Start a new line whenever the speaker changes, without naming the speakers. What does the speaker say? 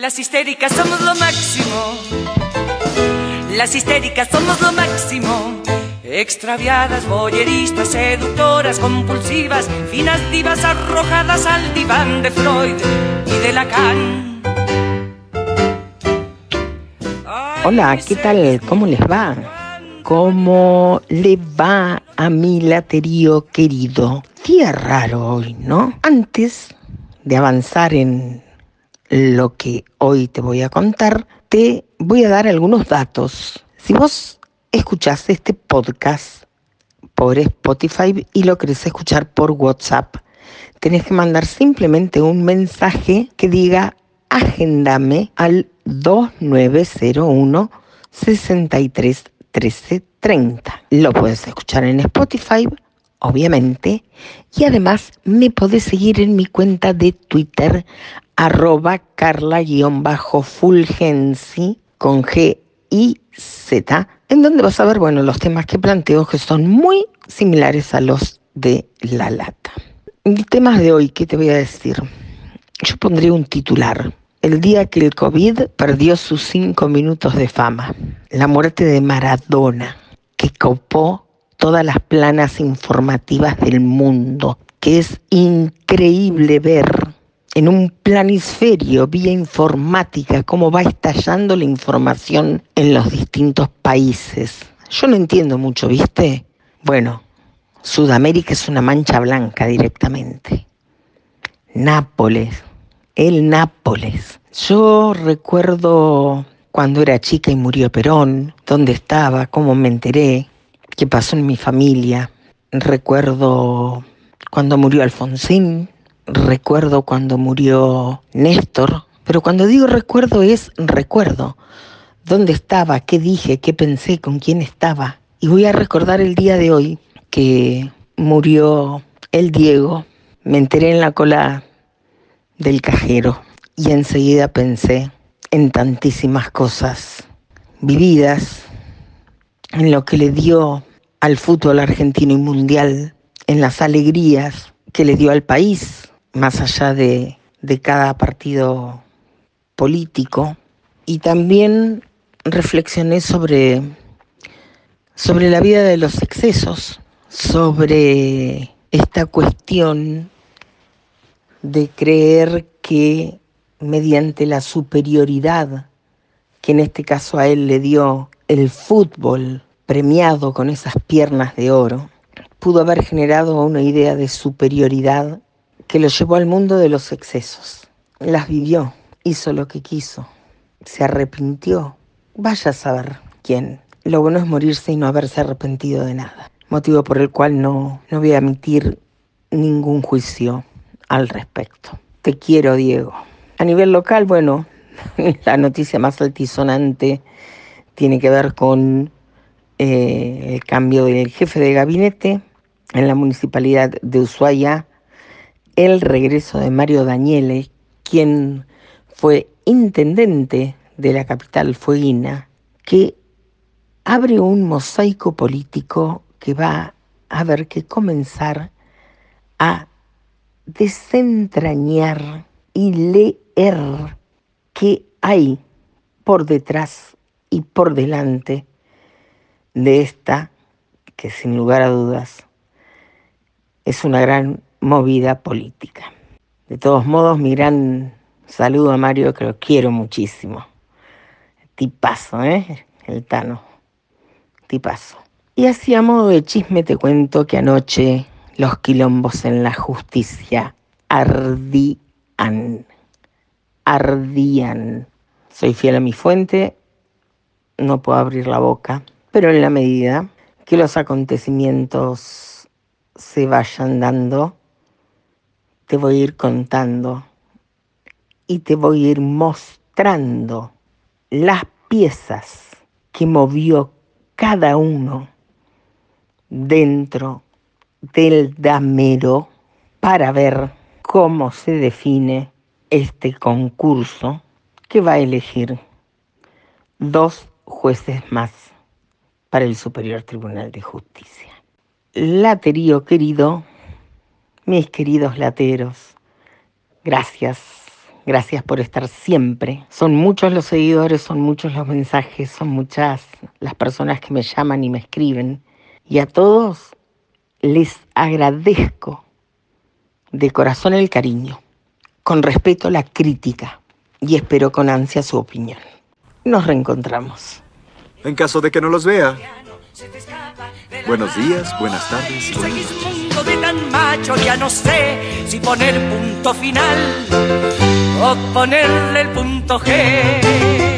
Las histéricas somos lo máximo. Las histéricas somos lo máximo. Extraviadas, boyeristas, seductoras, compulsivas, finas divas arrojadas al diván de Freud y de Lacan.
Hola, ¿qué tal? ¿Cómo les va? ¿Cómo le va a mi laterío querido? Día raro hoy, ¿no? Antes de avanzar en lo que hoy te voy a contar, te voy a dar algunos datos. Si vos escuchás este podcast por Spotify y lo querés escuchar por WhatsApp, tenés que mandar simplemente un mensaje que diga agendame al 2901 63 Lo puedes escuchar en Spotify, obviamente, y además me podés seguir en mi cuenta de Twitter arroba carla-fulgensi con G y Z, en donde vas a ver, bueno, los temas que planteo que son muy similares a los de la lata. El tema de hoy, ¿qué te voy a decir? Yo pondré un titular. El día que el COVID perdió sus cinco minutos de fama. La muerte de Maradona, que copó todas las planas informativas del mundo, que es increíble ver en un planisferio vía informática, cómo va estallando la información en los distintos países. Yo no entiendo mucho, ¿viste? Bueno, Sudamérica es una mancha blanca directamente. Nápoles, el Nápoles. Yo recuerdo cuando era chica y murió Perón, dónde estaba, cómo me enteré, qué pasó en mi familia. Recuerdo cuando murió Alfonsín, recuerdo cuando murió Néstor, pero cuando digo recuerdo es recuerdo. ¿Dónde estaba? ¿Qué dije? ¿Qué pensé? ¿Con quién estaba? Y voy a recordar el día de hoy que murió el Diego. Me enteré en la cola del cajero y enseguida pensé en tantísimas cosas vividas, en lo que le dio al fútbol argentino y mundial, en las alegrías que le dio al país, más allá de, cada partido político. Y también reflexioné sobre, sobre la vida de los excesos, sobre esta cuestión de creer que mediante la superioridad que en este caso a él le dio el fútbol premiado con esas piernas de oro, pudo haber generado una idea de superioridad que lo llevó al mundo de los excesos. Las vivió, hizo lo que quiso, se arrepintió. Vaya a saber quién. Lo bueno es morirse y no haberse arrepentido de nada. Motivo por el cual no, no voy a emitir ningún juicio al respecto. Te quiero, Diego. A nivel local, bueno, la noticia más altisonante tiene que ver con eh, el cambio del jefe de gabinete en la municipalidad de Ushuaia el regreso de Mario Daniele, quien fue intendente de la capital fueguina, que abre un mosaico político que va a haber que comenzar a desentrañar y leer qué hay por detrás y por delante de esta, que sin lugar a dudas es una gran movida política. De todos modos, mi gran saludo a Mario, que lo quiero muchísimo. Tipazo, ¿eh? El Tano. Tipazo. Y así a modo de chisme te cuento que anoche los quilombos en la justicia ardían. Ardían. Soy fiel a mi fuente, no puedo abrir la boca, pero en la medida que los acontecimientos se vayan dando, te voy a ir contando y te voy a ir mostrando las piezas que movió cada uno dentro del damero para ver cómo se define este concurso que va a elegir dos jueces más para el Superior Tribunal de Justicia. Laterío querido, mis queridos lateros, gracias, Gracias por estar siempre. Son muchos los seguidores, son muchos los mensajes, son muchas las personas que me llaman y me escriben. Y a todos les agradezco de corazón el cariño, con respeto la crítica y espero con ansia su opinión. Nos reencontramos.
En caso de que no los vea. Buenos días, buenas tardes, buenas noches.
Ya no sé si poner punto final o ponerle el punto G.